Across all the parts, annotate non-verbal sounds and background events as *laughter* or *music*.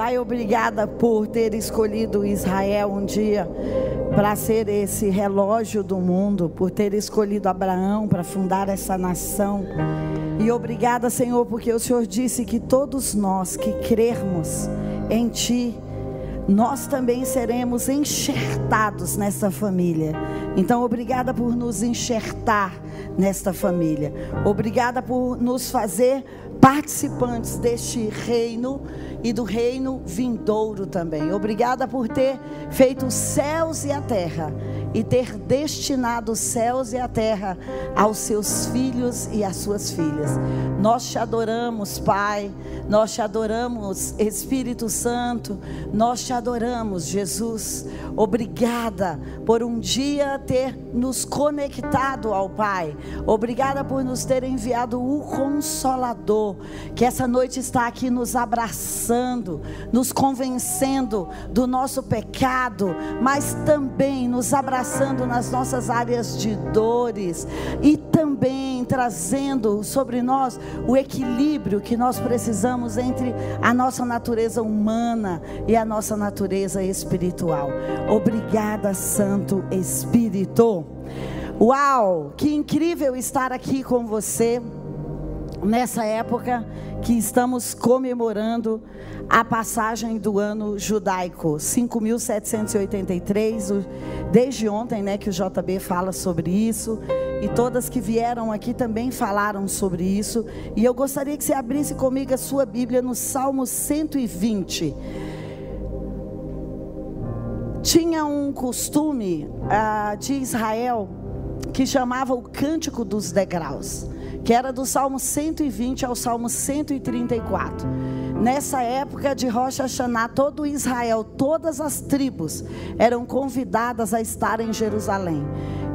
Pai, obrigada por ter escolhido Israel um dia para ser esse relógio do mundo, por ter escolhido Abraão para fundar essa nação. E obrigada, Senhor, porque o Senhor disse que todos nós que crermos em Ti, nós também seremos enxertados nessa família. Então, obrigada por nos enxertar nesta família. Obrigada por nos fazer participantes deste reino e do reino vindouro também. Obrigada por ter feito os céus e a terra e ter destinado os céus e a terra aos seus filhos e às suas filhas. Nós te adoramos, Pai. Nós te adoramos, Espírito Santo. Nós te adoramos, Jesus. Obrigada por um dia ter nos conectado ao Pai. Obrigada por nos ter enviado o Consolador, que essa noite está aqui nos abraçando, nos convencendo do nosso pecado, mas também nos abraçando nas nossas áreas de dores e também trazendo sobre nós o equilíbrio que nós precisamos entre a nossa natureza humana e a nossa natureza espiritual. Obrigada, Santo Espírito. Uau, que incrível estar aqui com você nessa época que estamos comemorando a passagem do ano judaico, 5783, desde ontem, né, que o JB fala sobre isso, e todas que vieram aqui também falaram sobre isso, e eu gostaria que você abrisse comigo a sua Bíblia no Salmo 120. Tinha um costume uh, de Israel que chamava o Cântico dos Degraus, que era do Salmo 120 ao Salmo 134. Nessa época de Rocha Hashanah, todo Israel, todas as tribos eram convidadas a estar em Jerusalém.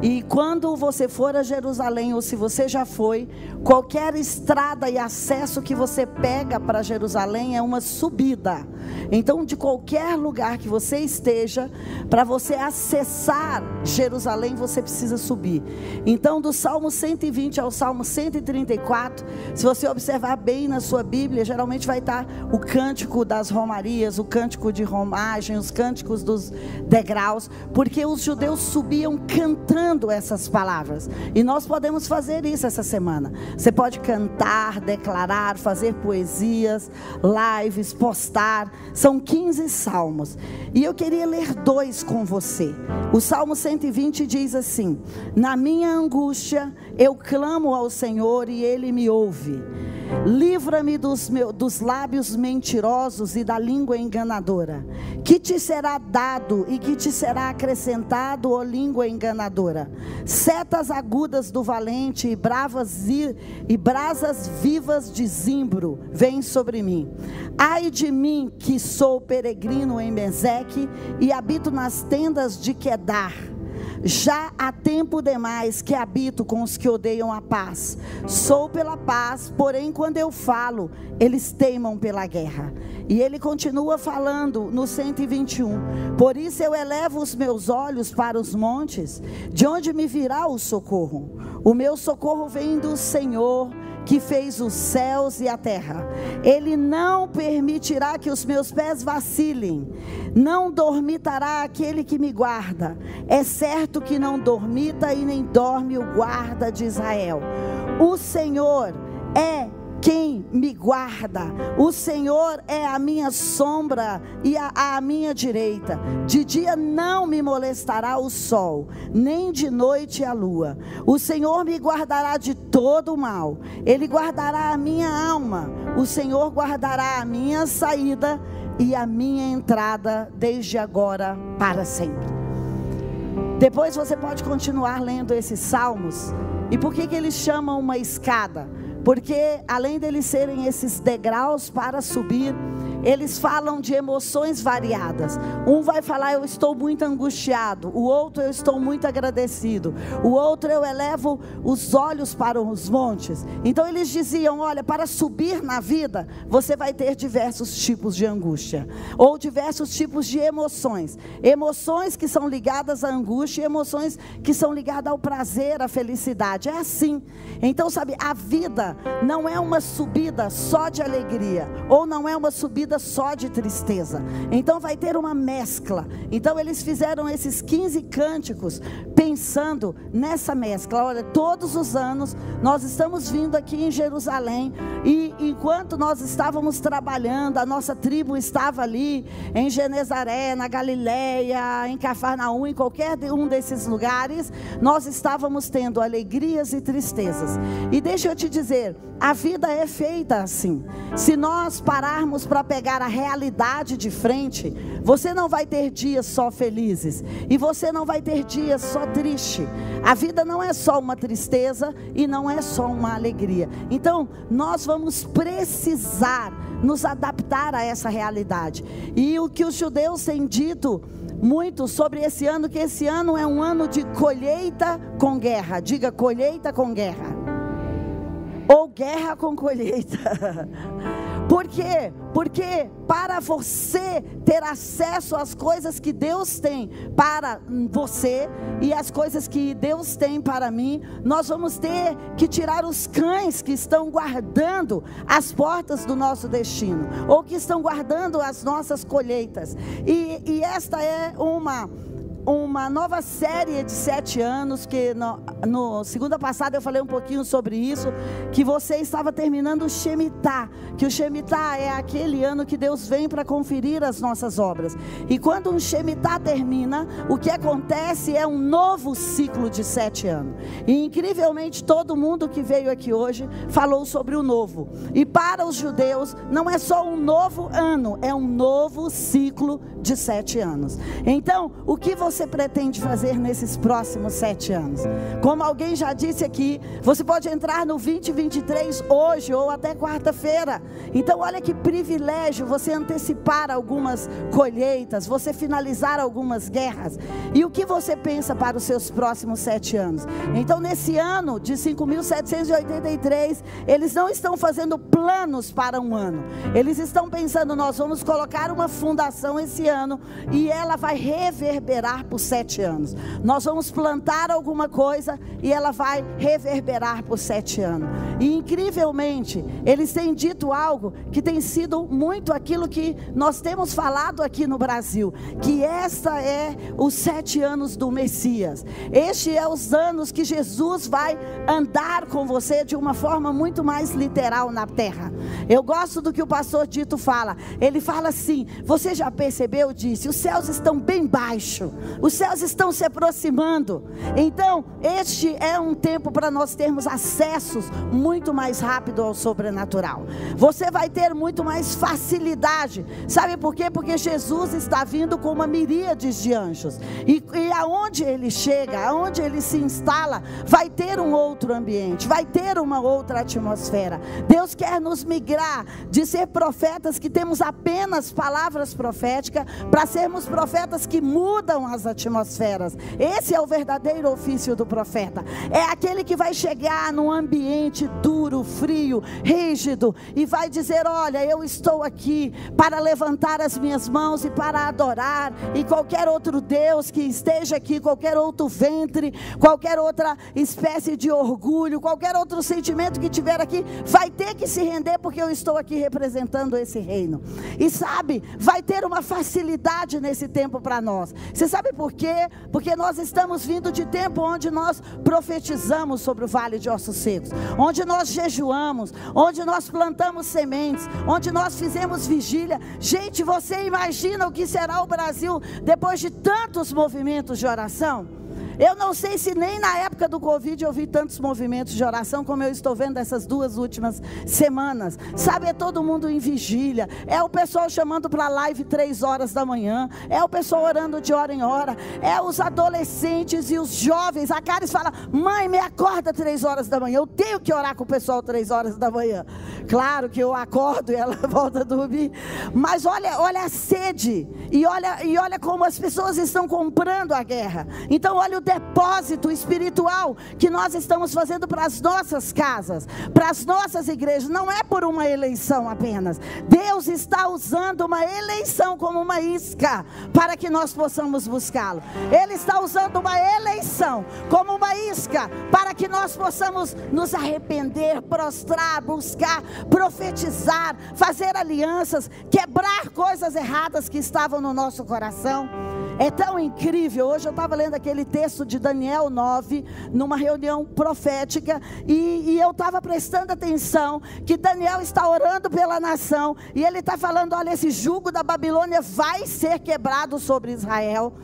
E quando você for a Jerusalém, ou se você já foi, qualquer estrada e acesso que você pega para Jerusalém é uma subida. Então, de qualquer lugar que você esteja, para você acessar Jerusalém, você precisa subir. Então, do Salmo 120 ao Salmo 134, se você observar bem na sua Bíblia, geralmente vai estar o cântico das romarias, o cântico de romagem, os cânticos dos degraus, porque os judeus subiam cantando essas palavras. E nós podemos fazer isso essa semana. Você pode cantar, declarar, fazer poesias, lives, postar. São 15 salmos. E eu queria ler dois com você. O Salmo 120 diz assim: Na minha angústia eu clamo ao Senhor e ele me ouve. Livra-me dos, dos lábios mentirosos e da língua enganadora. Que te será dado e que te será acrescentado, ó língua enganadora? Setas agudas do valente e bravas e, e brasas vivas de zimbro vêm sobre mim. Ai de mim que sou peregrino em Meseque e habito nas tendas de Quedar já há tempo demais que habito com os que odeiam a paz. Sou pela paz, porém, quando eu falo, eles teimam pela guerra. E ele continua falando no 121. Por isso eu elevo os meus olhos para os montes, de onde me virá o socorro. O meu socorro vem do Senhor que fez os céus e a terra. Ele não permitirá que os meus pés vacilem. Não dormitará aquele que me guarda. É certo que não dormita e nem dorme o guarda de Israel. O Senhor é quem me guarda. O Senhor é a minha sombra e a, a, minha direita. De dia não me molestará o sol, nem de noite a lua. O Senhor me guardará de todo o mal. Ele guardará a minha alma. O Senhor guardará a minha saída e a minha entrada desde agora para sempre. Depois você pode continuar lendo esses salmos. E por que, que eles chamam uma escada? Porque além deles serem esses degraus para subir, eles falam de emoções variadas. Um vai falar, eu estou muito angustiado. O outro, eu estou muito agradecido. O outro, eu elevo os olhos para os montes. Então eles diziam: olha, para subir na vida, você vai ter diversos tipos de angústia, ou diversos tipos de emoções. Emoções que são ligadas à angústia e emoções que são ligadas ao prazer, à felicidade. É assim. Então, sabe, a vida não é uma subida só de alegria, ou não é uma subida vida só de tristeza. Então vai ter uma mescla. Então eles fizeram esses 15 cânticos pensando nessa mescla. Olha, todos os anos nós estamos vindo aqui em Jerusalém e enquanto nós estávamos trabalhando, a nossa tribo estava ali em Genezaré, na Galileia, em Cafarnaum, em qualquer um desses lugares, nós estávamos tendo alegrias e tristezas. E deixa eu te dizer, a vida é feita assim. Se nós pararmos para pegar a realidade de frente, você não vai ter dias só felizes e você não vai ter dias só triste. A vida não é só uma tristeza e não é só uma alegria. Então, nós vamos precisar nos adaptar a essa realidade. E o que os judeus têm dito muito sobre esse ano, que esse ano é um ano de colheita com guerra. Diga colheita com guerra. Ou guerra com colheita. *laughs* Por quê? Porque para você ter acesso às coisas que Deus tem para você e as coisas que Deus tem para mim, nós vamos ter que tirar os cães que estão guardando as portas do nosso destino, ou que estão guardando as nossas colheitas. E, e esta é uma uma nova série de sete anos, que no, no, segunda passada eu falei um pouquinho sobre isso, que você estava terminando o Shemitah, que o Shemitah é aquele ano que Deus vem para conferir as nossas obras. E quando um Shemitah termina, o que acontece é um novo ciclo de sete anos. E incrivelmente todo mundo que veio aqui hoje falou sobre o novo. E para os judeus não é só um novo ano, é um novo ciclo de sete anos. Então, o que você você pretende fazer nesses próximos sete anos? Como alguém já disse aqui, você pode entrar no 2023 hoje ou até quarta-feira. Então, olha que privilégio você antecipar algumas colheitas, você finalizar algumas guerras. E o que você pensa para os seus próximos sete anos? Então, nesse ano de 5.783, eles não estão fazendo planos para um ano. Eles estão pensando, nós vamos colocar uma fundação esse ano e ela vai reverberar por sete anos. Nós vamos plantar alguma coisa e ela vai reverberar por sete anos. E incrivelmente, eles têm dito algo que tem sido muito aquilo que nós temos falado aqui no Brasil, que esta é os sete anos do Messias. Este é os anos que Jesus vai andar com você de uma forma muito mais literal na terra. Eu gosto do que o pastor Dito fala. Ele fala assim: você já percebeu? Disse: os céus estão bem baixo, os céus estão se aproximando. Então, este é um tempo para nós termos acessos muito mais rápido ao sobrenatural. Você vai ter muito mais facilidade. Sabe por quê? Porque Jesus está vindo com uma miríade de anjos. E, e aonde ele chega, aonde ele se instala, vai ter um outro ambiente, vai ter uma outra atmosfera. Deus quer nos migrar de ser profetas que temos apenas palavras proféticas para sermos profetas que mudam as atmosferas. Esse é o verdadeiro ofício do profeta. É aquele que vai chegar num ambiente duro, frio, rígido e vai dizer: Olha, eu estou aqui para levantar as minhas mãos e para adorar, e qualquer outro Deus que esteja aqui, qualquer outro ventre, qualquer outra espécie de orgulho, qualquer outro sentimento que tiver aqui, vai ter que se render, porque eu estou aqui representando esse reino. E sabe, vai ter uma facilidade nesse tempo para nós. Você sabe por quê? Porque nós estamos vindo de tempo onde nós profetizamos sobre o vale de ossos secos, onde nós jejuamos, onde nós plantamos sementes, onde nós fizemos vigília. Gente, você imagina o que será o Brasil depois de tantos movimentos de oração? Eu não sei se nem na época do Covid eu vi tantos movimentos de oração como eu estou vendo essas duas últimas semanas. Sabe, é todo mundo em vigília. É o pessoal chamando para live três horas da manhã. É o pessoal orando de hora em hora. É os adolescentes e os jovens. A Caris fala: mãe, me acorda três horas da manhã. Eu tenho que orar com o pessoal três horas da manhã. Claro que eu acordo e ela *laughs* volta a dormir. Mas olha, olha a sede. E olha, e olha como as pessoas estão comprando a guerra. Então, olha o depósito espiritual que nós estamos fazendo para as nossas casas, para as nossas igrejas. Não é por uma eleição apenas. Deus está usando uma eleição como uma isca para que nós possamos buscá-lo. Ele está usando uma eleição como uma isca para que nós possamos nos arrepender, prostrar, buscar, profetizar, fazer alianças, quebrar coisas erradas que estavam no nosso coração. É tão incrível. Hoje eu estava lendo aquele texto de Daniel 9, numa reunião profética, e, e eu estava prestando atenção que Daniel está orando pela nação, e ele está falando: olha, esse jugo da Babilônia vai ser quebrado sobre Israel.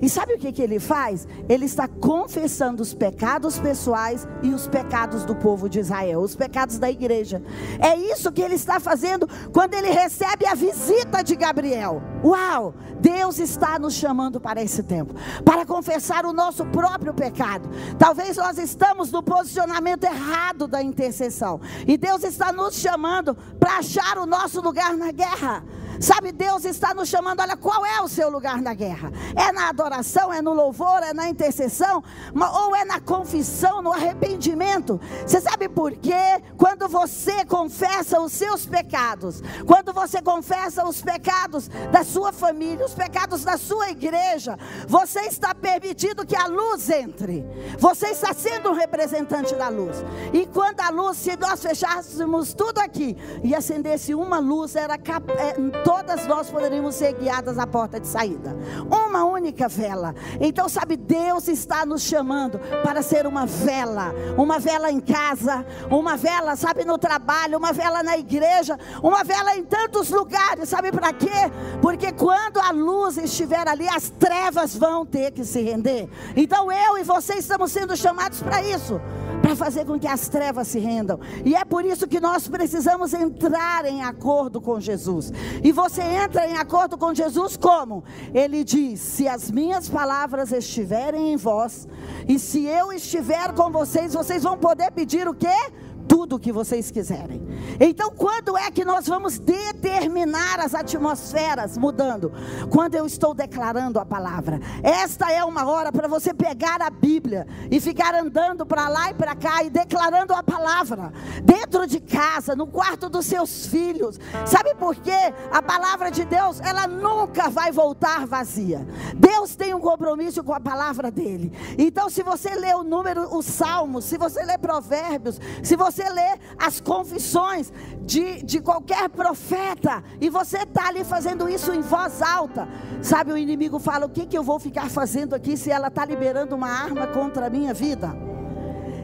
E sabe o que, que ele faz? Ele está confessando os pecados pessoais e os pecados do povo de Israel, os pecados da igreja. É isso que ele está fazendo quando ele recebe a visita de Gabriel. Uau! Deus está nos chamando para esse tempo, para confessar o nosso próprio pecado. Talvez nós estamos no posicionamento errado da intercessão, e Deus está nos chamando para achar o nosso lugar na guerra. Sabe, Deus está nos chamando, olha, qual é o seu lugar na guerra? É na adoração, é no louvor, é na intercessão, ou é na confissão, no arrependimento? Você sabe por quê? Quando você confessa os seus pecados, quando você confessa os pecados da sua família, os pecados da sua igreja, você está permitindo que a luz entre. Você está sendo um representante da luz. E quando a luz, se nós fechássemos tudo aqui e acendesse uma luz, era cap é, todas nós poderíamos ser guiadas à porta de saída. Uma única vela. Então, sabe, Deus está nos chamando para ser uma vela. Uma vela em casa, uma vela, sabe, no trabalho, uma vela na igreja, uma vela em tantos lugares. Sabe para quê? Porque quando a luz estiver ali, as trevas vão ter que se render. Então, eu e você estamos sendo chamados para isso para fazer com que as trevas se rendam. E é por isso que nós precisamos entrar em acordo com Jesus. E você entra em acordo com Jesus como? Ele diz: Se as minhas palavras estiverem em vós, e se eu estiver com vocês, vocês vão poder pedir o quê? Tudo o que vocês quiserem. Então, quando é que nós vamos determinar as atmosferas mudando? Quando eu estou declarando a palavra. Esta é uma hora para você pegar a Bíblia e ficar andando para lá e para cá e declarando a palavra. Dentro de casa, no quarto dos seus filhos. Sabe por quê? A palavra de Deus, ela nunca vai voltar vazia. Deus tem um compromisso com a palavra dele. Então, se você lê o número, os salmos, se você lê provérbios, se você você lê as confissões de, de qualquer profeta e você está ali fazendo isso em voz alta, sabe? O inimigo fala: o que, que eu vou ficar fazendo aqui se ela está liberando uma arma contra a minha vida?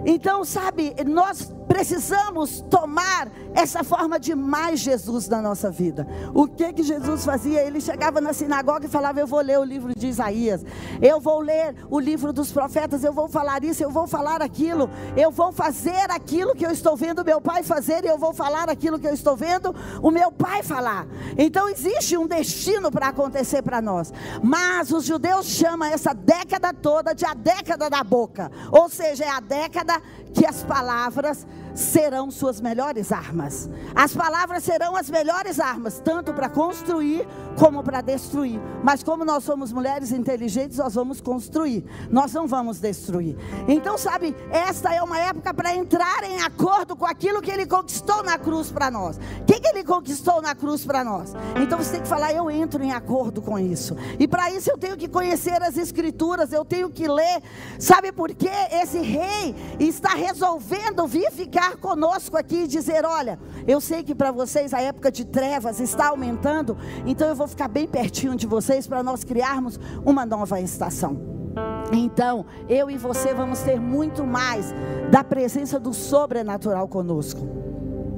Então, sabe, nós precisamos tomar essa forma de mais Jesus na nossa vida. O que que Jesus fazia? Ele chegava na sinagoga e falava: Eu vou ler o livro de Isaías, eu vou ler o livro dos profetas, eu vou falar isso, eu vou falar aquilo, eu vou fazer aquilo que eu estou vendo meu pai fazer e eu vou falar aquilo que eu estou vendo o meu pai falar. Então existe um destino para acontecer para nós, mas os judeus chamam essa década toda de a década da boca, ou seja, é a década que as palavras serão suas melhores armas. As palavras serão as melhores armas, tanto para construir como para destruir. Mas como nós somos mulheres inteligentes, nós vamos construir. Nós não vamos destruir. Então, sabe, esta é uma época para entrar em acordo com aquilo que ele conquistou na cruz para nós. O que, que ele conquistou na cruz para nós? Então você tem que falar, eu entro em acordo com isso. E para isso eu tenho que conhecer as escrituras, eu tenho que ler. Sabe por quê? Esse rei está resolvendo vir ficar conosco aqui e dizer: olha, eu sei que para vocês a época de trevas está aumentando, então eu vou ficar bem pertinho de vocês para nós criarmos uma nova estação. Então, eu e você vamos ter muito mais da presença do sobrenatural conosco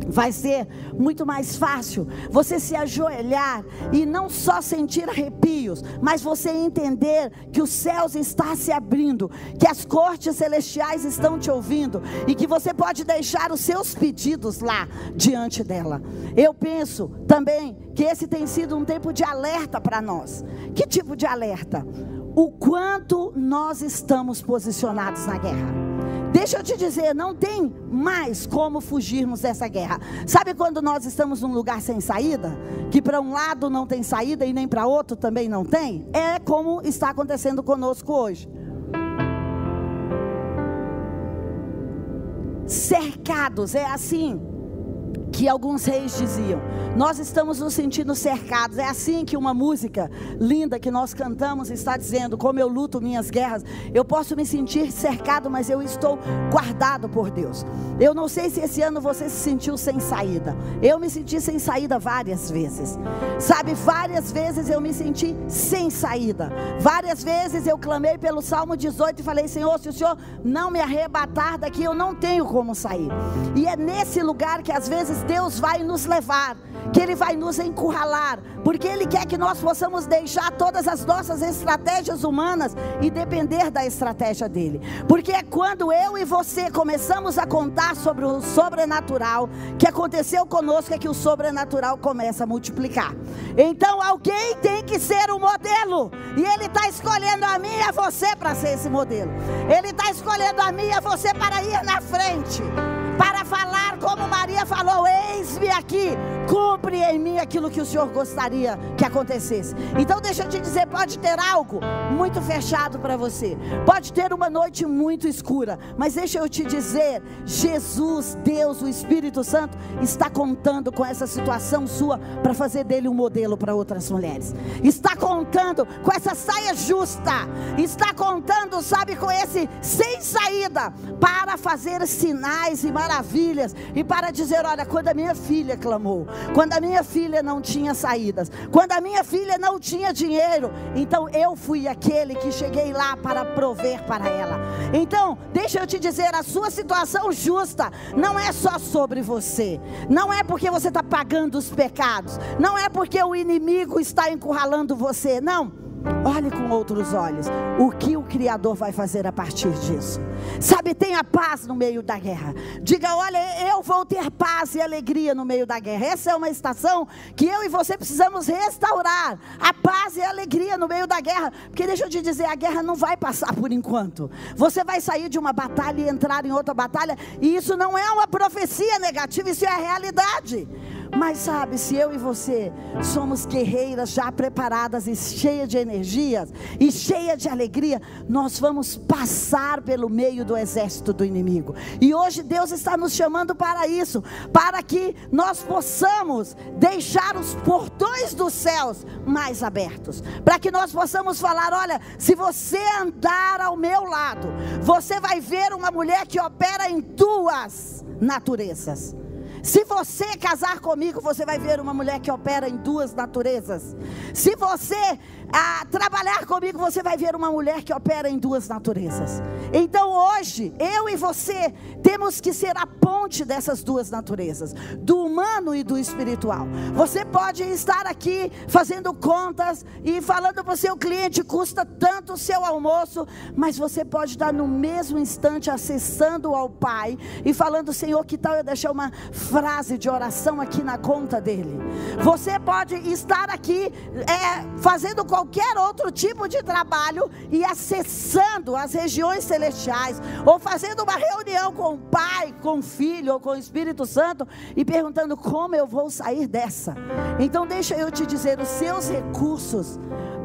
vai ser muito mais fácil você se ajoelhar e não só sentir arrepios, mas você entender que os céus estão se abrindo, que as cortes celestiais estão te ouvindo e que você pode deixar os seus pedidos lá diante dela. Eu penso também que esse tem sido um tempo de alerta para nós. Que tipo de alerta? o quanto nós estamos posicionados na guerra. Deixa eu te dizer, não tem mais como fugirmos dessa guerra. Sabe quando nós estamos num lugar sem saída? Que para um lado não tem saída e nem para outro também não tem? É como está acontecendo conosco hoje. Cercados, é assim que alguns reis diziam. Nós estamos nos sentindo cercados. É assim que uma música linda que nós cantamos está dizendo: Como eu luto minhas guerras. Eu posso me sentir cercado, mas eu estou guardado por Deus. Eu não sei se esse ano você se sentiu sem saída. Eu me senti sem saída várias vezes. Sabe, várias vezes eu me senti sem saída. Várias vezes eu clamei pelo Salmo 18 e falei: Senhor, se o Senhor não me arrebatar daqui, eu não tenho como sair. E é nesse lugar que às vezes Deus vai nos levar, que Ele vai nos encurralar, porque Ele quer que nós possamos deixar todas as nossas estratégias humanas e depender da estratégia dele. Porque é quando eu e você começamos a contar sobre o sobrenatural que aconteceu conosco é que o sobrenatural começa a multiplicar. Então alguém tem que ser o modelo, e Ele está escolhendo a mim e a você para ser esse modelo. Ele está escolhendo a mim e a você para ir na frente para falar como Maria falou: Eis-me aqui, cumpre em mim aquilo que o Senhor gostaria que acontecesse. Então, deixa eu te dizer: pode ter algo muito fechado para você, pode ter uma noite muito escura, mas deixa eu te dizer: Jesus, Deus, o Espírito Santo, está contando com essa situação sua para fazer dele um modelo para outras mulheres, está contando com essa saia justa, está contando, sabe, com esse sem saída para fazer sinais e maravilhas e para dizer: olha, quando a minha filha clamou, quando a minha filha não tinha saídas, quando a minha filha não tinha dinheiro, então eu fui aquele que cheguei lá para prover para ela. Então, deixa eu te dizer: a sua situação justa não é só sobre você, não é porque você está pagando os pecados, não é porque o inimigo está encurralando você, não. Olhe com outros olhos o que o Criador vai fazer a partir disso. Sabe, tenha paz no meio da guerra. Diga: olha, eu vou ter paz e alegria no meio da guerra. Essa é uma estação que eu e você precisamos restaurar a paz e a alegria no meio da guerra. Porque deixa eu te dizer: a guerra não vai passar por enquanto. Você vai sair de uma batalha e entrar em outra batalha, e isso não é uma profecia negativa, isso é a realidade. Mas sabe, se eu e você somos guerreiras já preparadas e cheias de energias e cheias de alegria, nós vamos passar pelo meio do exército do inimigo. E hoje Deus está nos chamando para isso, para que nós possamos deixar os portões dos céus mais abertos, para que nós possamos falar: olha, se você andar ao meu lado, você vai ver uma mulher que opera em duas naturezas. Se você casar comigo, você vai ver uma mulher que opera em duas naturezas. Se você ah, trabalhar comigo, você vai ver uma mulher que opera em duas naturezas. Então hoje, eu e você temos que ser a ponte dessas duas naturezas, do humano e do espiritual. Você pode estar aqui fazendo contas e falando para o seu cliente custa tanto o seu almoço, mas você pode estar no mesmo instante acessando ao Pai e falando, Senhor, que tal eu deixar uma frase de oração aqui na conta dele. Você pode estar aqui é, fazendo qualquer outro tipo de trabalho e acessando as regiões celestiais, ou fazendo uma reunião com o Pai, com o Filho ou com o Espírito Santo e perguntando como eu vou sair dessa. Então, deixa eu te dizer: os seus recursos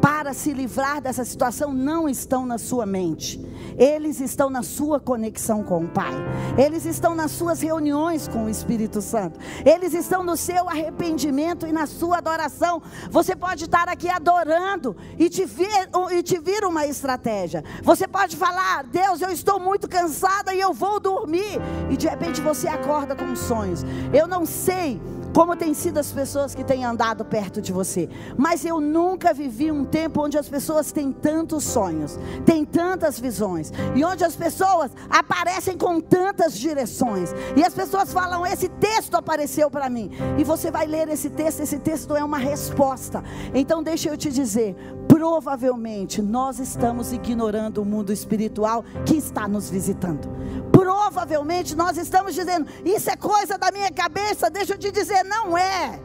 para se livrar dessa situação não estão na sua mente, eles estão na sua conexão com o Pai, eles estão nas suas reuniões com o Espírito Santo, eles estão no seu arrependimento e na sua adoração. Você pode estar aqui adorando e te vir, e te vir uma estratégia. Você pode falar: Deus, eu estou muito cansada e eu vou dormir, e de repente você acorda com sonhos. Eu não sei como tem sido as pessoas que têm andado perto de você. Mas eu nunca vivi um tempo onde as pessoas têm tantos sonhos, têm tantas visões, e onde as pessoas aparecem com tantas direções. E as pessoas falam: Esse texto apareceu para mim. E você vai ler esse texto, esse texto é uma resposta. Então, deixa eu te dizer: provavelmente nós estamos ignorando o mundo espiritual que está nos visitando. Provavelmente nós estamos dizendo: Isso é coisa da minha cabeça. Deixa eu te dizer, não é.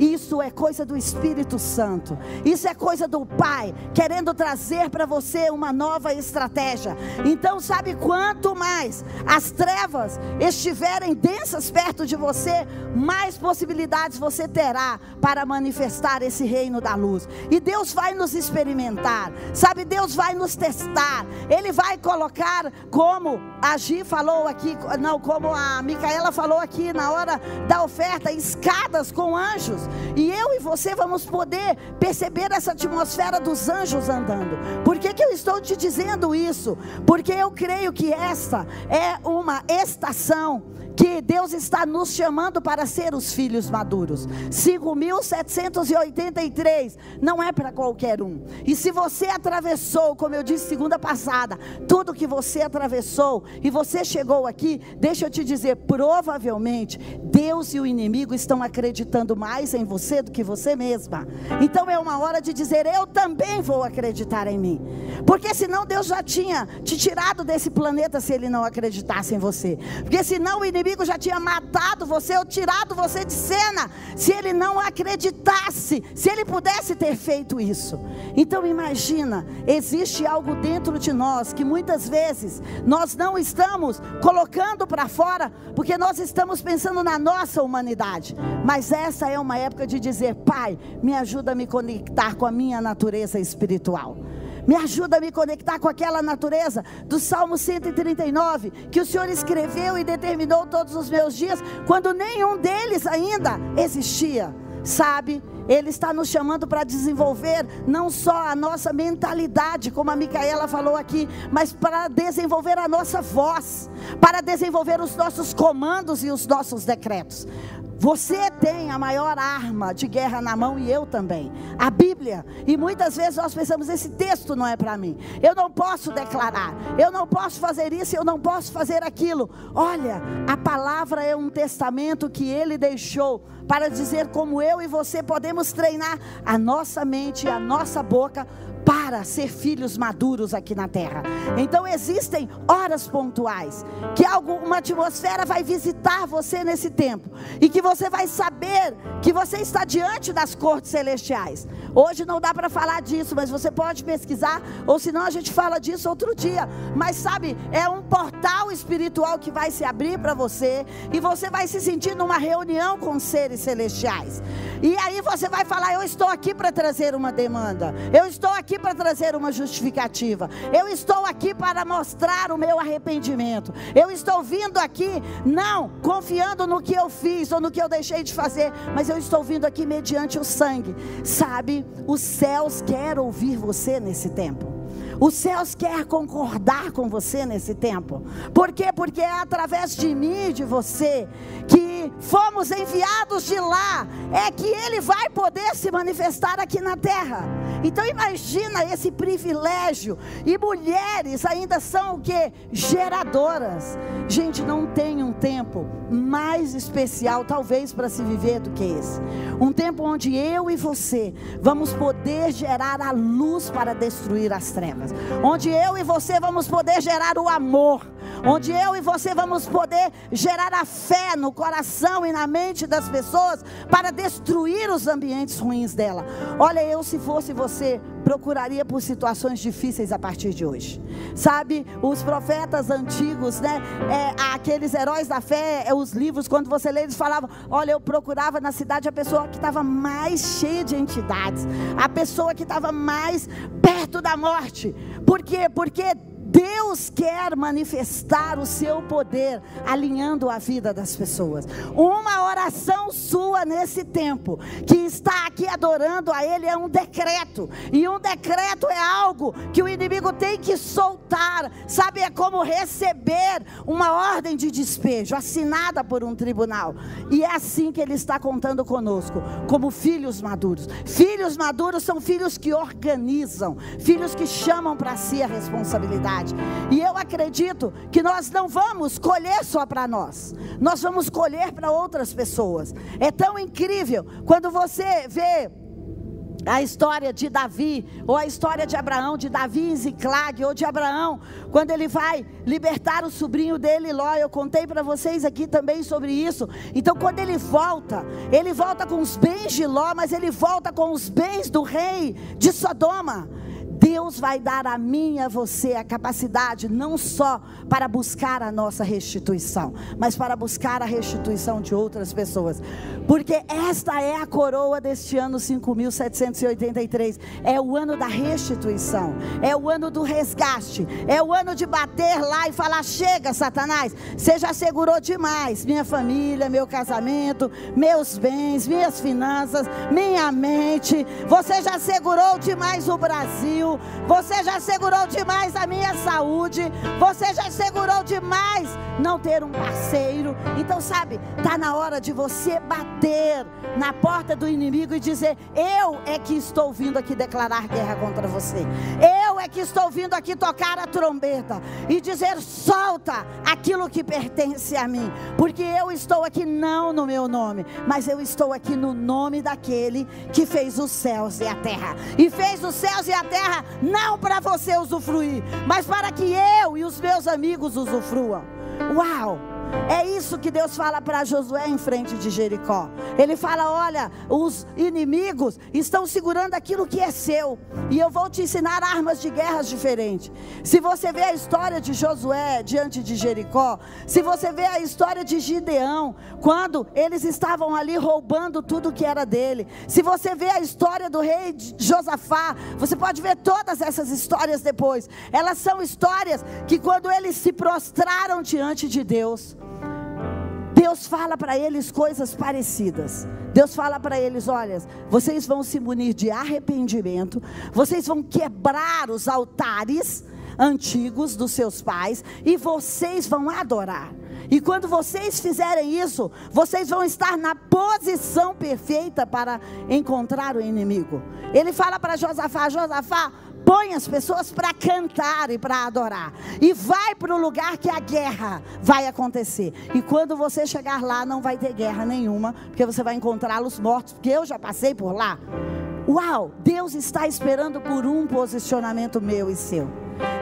Isso é coisa do Espírito Santo. Isso é coisa do Pai querendo trazer para você uma nova estratégia. Então, sabe quanto mais as trevas estiverem densas perto de você, mais possibilidades você terá para manifestar esse reino da luz. E Deus vai nos experimentar. Sabe, Deus vai nos testar. Ele vai colocar como a Gi falou aqui, não, como a Micaela falou aqui na hora da oferta, escadas com anjos. E eu e você vamos poder perceber essa atmosfera dos anjos andando. Por que, que eu estou te dizendo isso? Porque eu creio que esta é uma estação que Deus está nos chamando para ser os filhos maduros. 5.783 não é para qualquer um. E se você atravessou, como eu disse segunda passada, tudo que você atravessou e você chegou aqui, deixa eu te dizer, provavelmente Deus e o inimigo estão acreditando mais em você do que você mesma. Então é uma hora de dizer, eu também vou acreditar em mim. Porque senão Deus já tinha te tirado desse planeta se ele não acreditasse em você. Porque senão o inimigo inimigo já tinha matado você ou tirado você de cena, se ele não acreditasse, se ele pudesse ter feito isso. Então imagina, existe algo dentro de nós que muitas vezes nós não estamos colocando para fora, porque nós estamos pensando na nossa humanidade. Mas essa é uma época de dizer, Pai, me ajuda a me conectar com a minha natureza espiritual. Me ajuda a me conectar com aquela natureza do Salmo 139, que o Senhor escreveu e determinou todos os meus dias, quando nenhum deles ainda existia. Sabe, Ele está nos chamando para desenvolver não só a nossa mentalidade, como a Micaela falou aqui, mas para desenvolver a nossa voz, para desenvolver os nossos comandos e os nossos decretos. Você tem a maior arma de guerra na mão e eu também. A Bíblia. E muitas vezes nós pensamos: esse texto não é para mim. Eu não posso declarar. Eu não posso fazer isso. Eu não posso fazer aquilo. Olha, a palavra é um testamento que ele deixou para dizer como eu e você podemos treinar a nossa mente e a nossa boca para ser filhos maduros aqui na terra. Então existem horas pontuais que alguma atmosfera vai visitar você nesse tempo e que você vai saber que você está diante das cortes celestiais. Hoje não dá para falar disso, mas você pode pesquisar, ou senão a gente fala disso outro dia. Mas sabe, é um portal espiritual que vai se abrir para você e você vai se sentir numa reunião com seres celestiais. E aí você vai falar: Eu estou aqui para trazer uma demanda, eu estou aqui para trazer uma justificativa. Eu estou aqui para mostrar o meu arrependimento. Eu estou vindo aqui, não confiando no que eu fiz ou no que eu deixei de fazer, mas eu estou vindo aqui mediante o sangue. Sabe, os céus querem ouvir você nesse tempo. Os céus quer concordar com você nesse tempo. Por quê? Porque é através de mim e de você que fomos enviados de lá, é que ele vai poder se manifestar aqui na terra. Então imagina esse privilégio. E mulheres ainda são o que? Geradoras. Gente, não tem um tempo mais especial, talvez, para se viver do que esse. Um tempo onde eu e você vamos poder gerar a luz para destruir as trevas. Onde eu e você vamos poder gerar o amor. Onde eu e você vamos poder gerar a fé no coração e na mente das pessoas para destruir os ambientes ruins dela. Olha, eu se fosse você procuraria por situações difíceis a partir de hoje. Sabe, os profetas antigos, né? É, aqueles heróis da fé, é, os livros, quando você lê, eles falavam: olha, eu procurava na cidade a pessoa que estava mais cheia de entidades, a pessoa que estava mais perto da morte. Por quê? Porque Deus quer manifestar o seu poder alinhando a vida das pessoas. Uma oração sua nesse tempo, que está aqui adorando a Ele, é um decreto. E um decreto é algo que o inimigo tem que soltar. Sabe, é como receber uma ordem de despejo assinada por um tribunal. E é assim que Ele está contando conosco, como filhos maduros. Filhos maduros são filhos que organizam, filhos que chamam para si a responsabilidade verdade. E eu acredito que nós não vamos colher só para nós, nós vamos colher para outras pessoas. É tão incrível quando você vê a história de Davi, ou a história de Abraão, de Davi em Ziclag, ou de Abraão, quando ele vai libertar o sobrinho dele, Ló. Eu contei para vocês aqui também sobre isso. Então, quando ele volta, ele volta com os bens de Ló, mas ele volta com os bens do rei de Sodoma. Deus vai dar a mim e a você a capacidade não só para buscar a nossa restituição, mas para buscar a restituição de outras pessoas. Porque esta é a coroa deste ano 5783. É o ano da restituição, é o ano do resgate, é o ano de bater lá e falar: "Chega, Satanás, você já segurou demais minha família, meu casamento, meus bens, minhas finanças, minha mente. Você já segurou demais o Brasil você já segurou demais a minha saúde, você já segurou demais não ter um parceiro. Então, sabe, está na hora de você bater na porta do inimigo e dizer: Eu é que estou vindo aqui declarar guerra contra você. Eu é que estou vindo aqui tocar a trombeta e dizer: Solta aquilo que pertence a mim, porque eu estou aqui não no meu nome, mas eu estou aqui no nome daquele que fez os céus e a terra. E fez os céus e a terra não para você usufruir, mas para que eu e os meus amigos usufruam. Uau! É isso que Deus fala para Josué em frente de Jericó. Ele fala: Olha, os inimigos estão segurando aquilo que é seu, e eu vou te ensinar armas de guerras diferentes. Se você vê a história de Josué diante de Jericó, se você vê a história de Gideão, quando eles estavam ali roubando tudo que era dele, se você vê a história do rei Josafá, você pode ver todas essas histórias depois. Elas são histórias que, quando eles se prostraram diante de Deus, Deus fala para eles coisas parecidas. Deus fala para eles: olha, vocês vão se munir de arrependimento, vocês vão quebrar os altares antigos dos seus pais e vocês vão adorar. E quando vocês fizerem isso, vocês vão estar na posição perfeita para encontrar o inimigo. Ele fala para Josafá: Josafá, põe as pessoas para cantar e para adorar. E vai para o lugar que a guerra vai acontecer. E quando você chegar lá, não vai ter guerra nenhuma, porque você vai encontrá-los mortos, porque eu já passei por lá. Uau, Deus está esperando por um posicionamento meu e seu.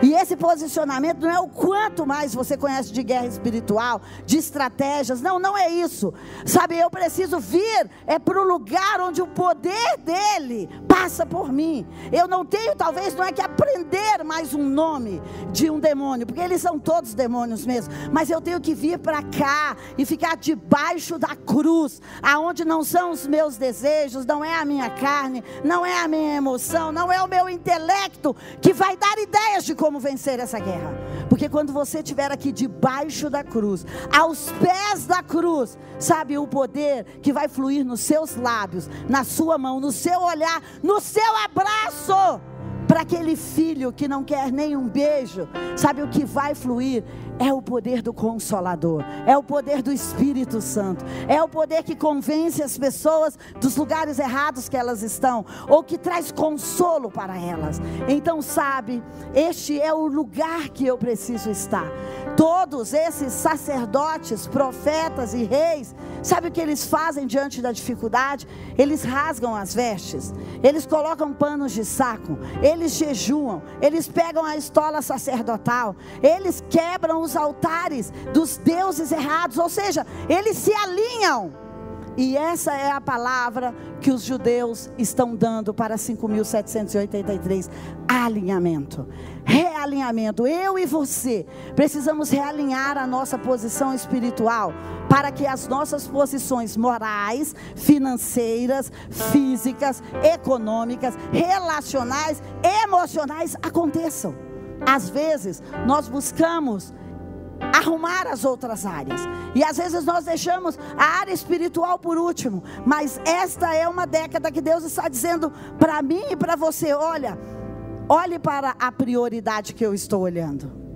E esse posicionamento não é o quanto mais você conhece de guerra espiritual, de estratégias. Não, não é isso. Sabe, eu preciso vir é para o lugar onde o poder dele passa por mim. Eu não tenho, talvez, não é que aprender mais um nome de um demônio, porque eles são todos demônios mesmo. Mas eu tenho que vir para cá e ficar debaixo da cruz, aonde não são os meus desejos, não é a minha carne, não é a minha emoção, não é o meu intelecto que vai dar ideias de como vencer essa guerra. Porque quando você estiver aqui debaixo da cruz, aos pés da cruz, sabe o poder que vai fluir nos seus lábios, na sua mão, no seu olhar, no seu abraço para aquele filho que não quer nem um beijo, sabe o que vai fluir? É o poder do Consolador, é o poder do Espírito Santo, é o poder que convence as pessoas dos lugares errados que elas estão, ou que traz consolo para elas. Então, sabe, este é o lugar que eu preciso estar. Todos esses sacerdotes, profetas e reis, sabe o que eles fazem diante da dificuldade? Eles rasgam as vestes, eles colocam panos de saco, eles jejuam, eles pegam a estola sacerdotal, eles quebram os altares dos deuses errados, ou seja, eles se alinham. E essa é a palavra que os judeus estão dando para 5.783: alinhamento, realinhamento. Eu e você precisamos realinhar a nossa posição espiritual para que as nossas posições morais, financeiras, físicas, econômicas, relacionais, emocionais aconteçam. Às vezes, nós buscamos arrumar as outras áreas. E às vezes nós deixamos a área espiritual por último, mas esta é uma década que Deus está dizendo para mim e para você, olha, olhe para a prioridade que eu estou olhando.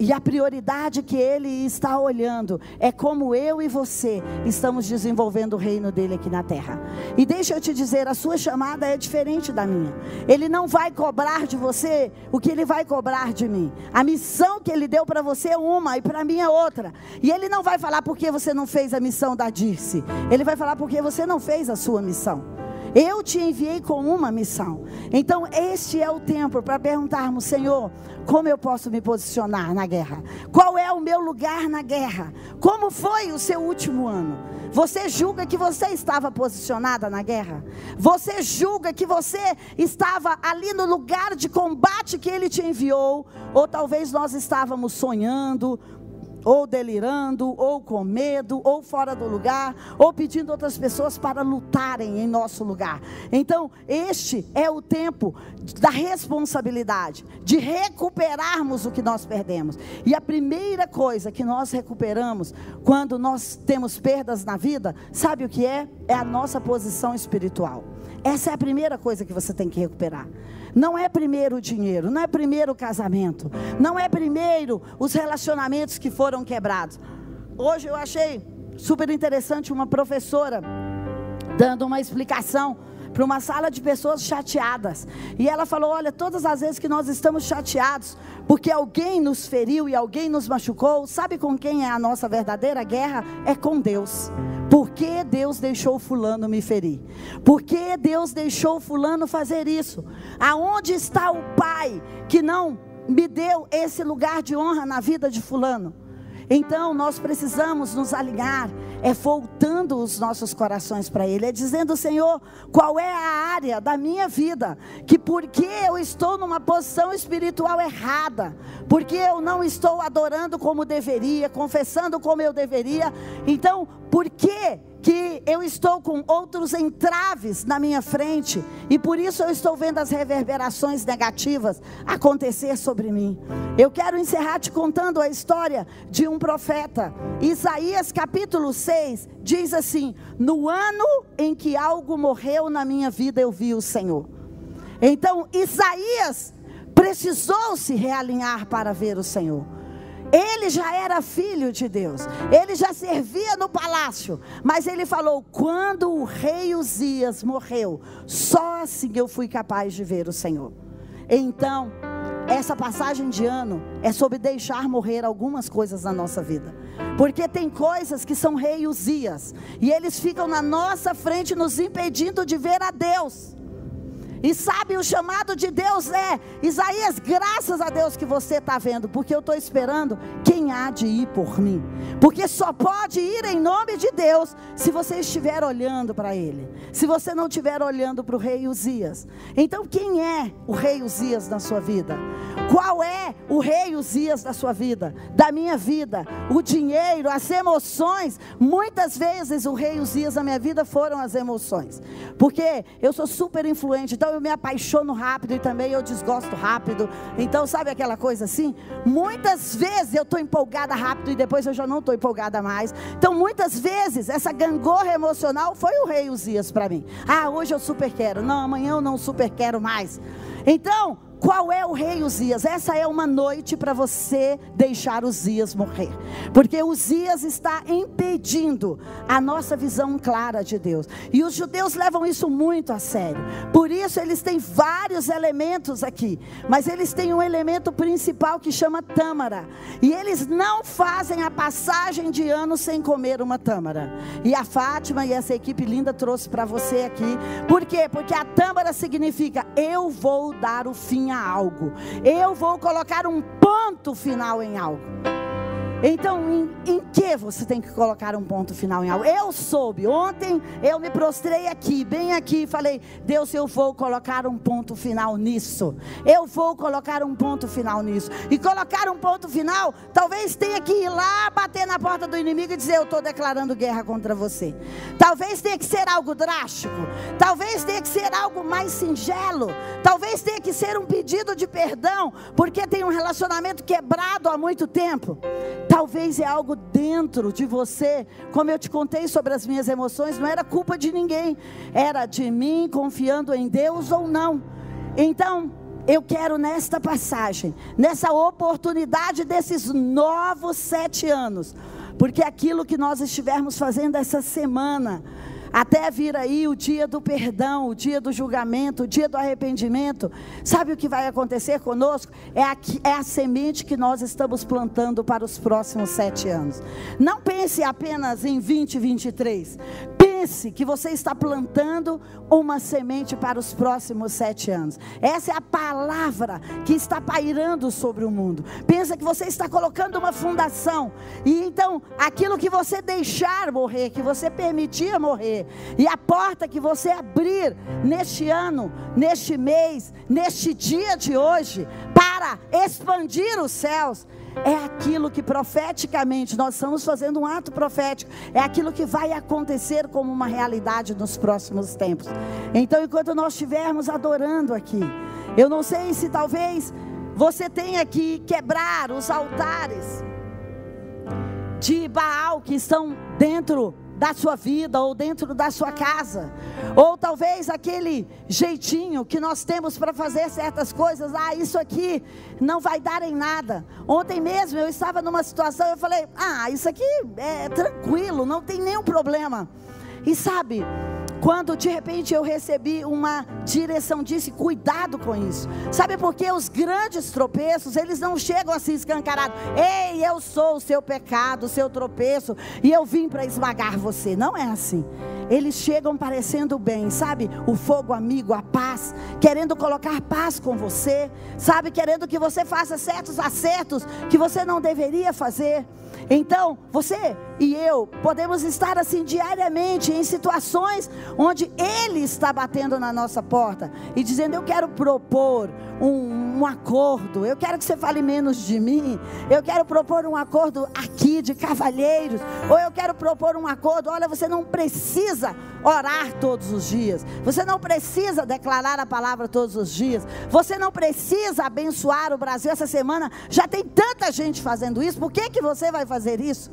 E a prioridade que ele está olhando é como eu e você estamos desenvolvendo o reino dele aqui na terra. E deixa eu te dizer, a sua chamada é diferente da minha. Ele não vai cobrar de você o que ele vai cobrar de mim. A missão que ele deu para você é uma e para mim é outra. E ele não vai falar porque você não fez a missão da Dirce. Ele vai falar porque você não fez a sua missão. Eu te enviei com uma missão. Então, este é o tempo para perguntarmos, Senhor, como eu posso me posicionar na guerra? Qual é o meu lugar na guerra? Como foi o seu último ano? Você julga que você estava posicionada na guerra? Você julga que você estava ali no lugar de combate que ele te enviou? Ou talvez nós estávamos sonhando, ou delirando, ou com medo, ou fora do lugar, ou pedindo outras pessoas para lutarem em nosso lugar. Então, este é o tempo da responsabilidade, de recuperarmos o que nós perdemos. E a primeira coisa que nós recuperamos quando nós temos perdas na vida, sabe o que é? É a nossa posição espiritual. Essa é a primeira coisa que você tem que recuperar. Não é primeiro o dinheiro, não é primeiro o casamento, não é primeiro os relacionamentos que foram quebrados. Hoje eu achei super interessante uma professora dando uma explicação para uma sala de pessoas chateadas. E ela falou: Olha, todas as vezes que nós estamos chateados porque alguém nos feriu e alguém nos machucou, sabe com quem é a nossa verdadeira guerra? É com Deus. Por que Deus deixou Fulano me ferir? Por que Deus deixou Fulano fazer isso? Aonde está o Pai que não me deu esse lugar de honra na vida de Fulano? Então nós precisamos nos alinhar, é voltando os nossos corações para Ele, é dizendo, Senhor, qual é a área da minha vida que porque eu estou numa posição espiritual errada, porque eu não estou adorando como deveria, confessando como eu deveria, então por que que eu estou com outros entraves na minha frente e por isso eu estou vendo as reverberações negativas acontecer sobre mim. Eu quero encerrar te contando a história de um profeta. Isaías capítulo 6 diz assim: No ano em que algo morreu na minha vida, eu vi o Senhor. Então, Isaías precisou se realinhar para ver o Senhor. Ele já era filho de Deus, ele já servia no palácio, mas ele falou: quando o rei Uzias morreu, só assim eu fui capaz de ver o Senhor. Então, essa passagem de ano é sobre deixar morrer algumas coisas na nossa vida. Porque tem coisas que são rei Uzias, e eles ficam na nossa frente nos impedindo de ver a Deus. E sabe, o chamado de Deus é: Isaías, graças a Deus que você está vendo, porque eu estou esperando quem há de ir por mim. Porque só pode ir em nome de Deus se você estiver olhando para Ele. Se você não estiver olhando para o rei Uzias. Então, quem é o rei Uzias na sua vida? Qual é o rei Uzias da sua vida? Da minha vida? O dinheiro, as emoções. Muitas vezes o rei Uzias da minha vida foram as emoções. Porque eu sou super influente. Então, eu me apaixono rápido e também eu desgosto rápido. Então, sabe aquela coisa assim? Muitas vezes eu estou empolgada rápido e depois eu já não estou empolgada mais. Então, muitas vezes, essa gangorra emocional foi o rei Uzias para mim. Ah, hoje eu super quero. Não, amanhã eu não super quero mais. Então, qual é o rei Uzias? Essa é uma noite para você deixar Uzias morrer. Porque Uzias está impedindo a nossa visão clara de Deus. E os judeus levam isso muito a sério. Por isso eles têm vários elementos aqui. Mas eles têm um elemento principal que chama tâmara. E eles não fazem a passagem de ano sem comer uma tâmara. E a Fátima e essa equipe linda trouxe para você aqui. Por quê? Porque a tâmara significa eu vou dar o fim algo. Eu vou colocar um ponto final em algo. Então, em, em, que você tem que colocar um ponto final em algo? Eu soube, ontem eu me prostrei aqui, bem aqui, e falei: Deus, eu vou colocar um ponto final nisso. Eu vou colocar um ponto final nisso. E colocar um ponto final, talvez tenha que ir lá bater na porta do inimigo e dizer: Eu estou declarando guerra contra você. Talvez tenha que ser algo drástico, talvez tenha que ser algo mais singelo, talvez tenha que ser um pedido de perdão, porque tem um relacionamento quebrado há muito tempo. Talvez é algo dentro de você, como eu te contei sobre as minhas emoções, não era culpa de ninguém, era de mim confiando em Deus ou não. Então, eu quero nesta passagem, nessa oportunidade desses novos sete anos, porque aquilo que nós estivermos fazendo essa semana, até vir aí o dia do perdão, o dia do julgamento, o dia do arrependimento. Sabe o que vai acontecer conosco? É a, é a semente que nós estamos plantando para os próximos sete anos. Não pense apenas em 2023. Pense que você está plantando uma semente para os próximos sete anos. Essa é a palavra que está pairando sobre o mundo. Pensa que você está colocando uma fundação. E então, aquilo que você deixar morrer, que você permitir morrer, e a porta que você abrir neste ano, neste mês, neste dia de hoje, para expandir os céus, é aquilo que profeticamente nós estamos fazendo um ato profético, é aquilo que vai acontecer como uma realidade nos próximos tempos. Então, enquanto nós estivermos adorando aqui, eu não sei se talvez você tenha que quebrar os altares de Baal que estão dentro da sua vida ou dentro da sua casa, ou talvez aquele jeitinho que nós temos para fazer certas coisas, ah, isso aqui não vai dar em nada. Ontem mesmo eu estava numa situação, eu falei, ah, isso aqui é tranquilo, não tem nenhum problema. E sabe, quando de repente eu recebi uma direção, disse: cuidado com isso. Sabe por que os grandes tropeços, eles não chegam assim escancarados. Ei, eu sou o seu pecado, o seu tropeço, e eu vim para esmagar você. Não é assim. Eles chegam parecendo bem, sabe? O fogo amigo, a paz, querendo colocar paz com você, sabe? Querendo que você faça certos acertos que você não deveria fazer. Então, você e eu podemos estar assim diariamente em situações onde Ele está batendo na nossa porta e dizendo: Eu quero propor um, um, acordo, eu quero que você fale menos de mim, eu quero propor um acordo aqui de cavalheiros, ou eu quero propor um acordo. Olha, você não precisa orar todos os dias, você não precisa declarar a palavra todos os dias, você não precisa abençoar o Brasil essa semana. Já tem tanta gente fazendo isso, por que, que você vai fazer isso?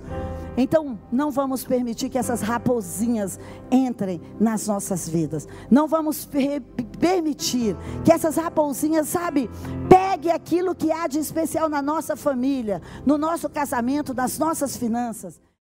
Então, não vamos permitir que essas raposinhas entrem nas nossas vidas. Não vamos per permitir que essas raposinhas, sabe, pegue aquilo que há de especial na nossa família, no nosso casamento, nas nossas finanças.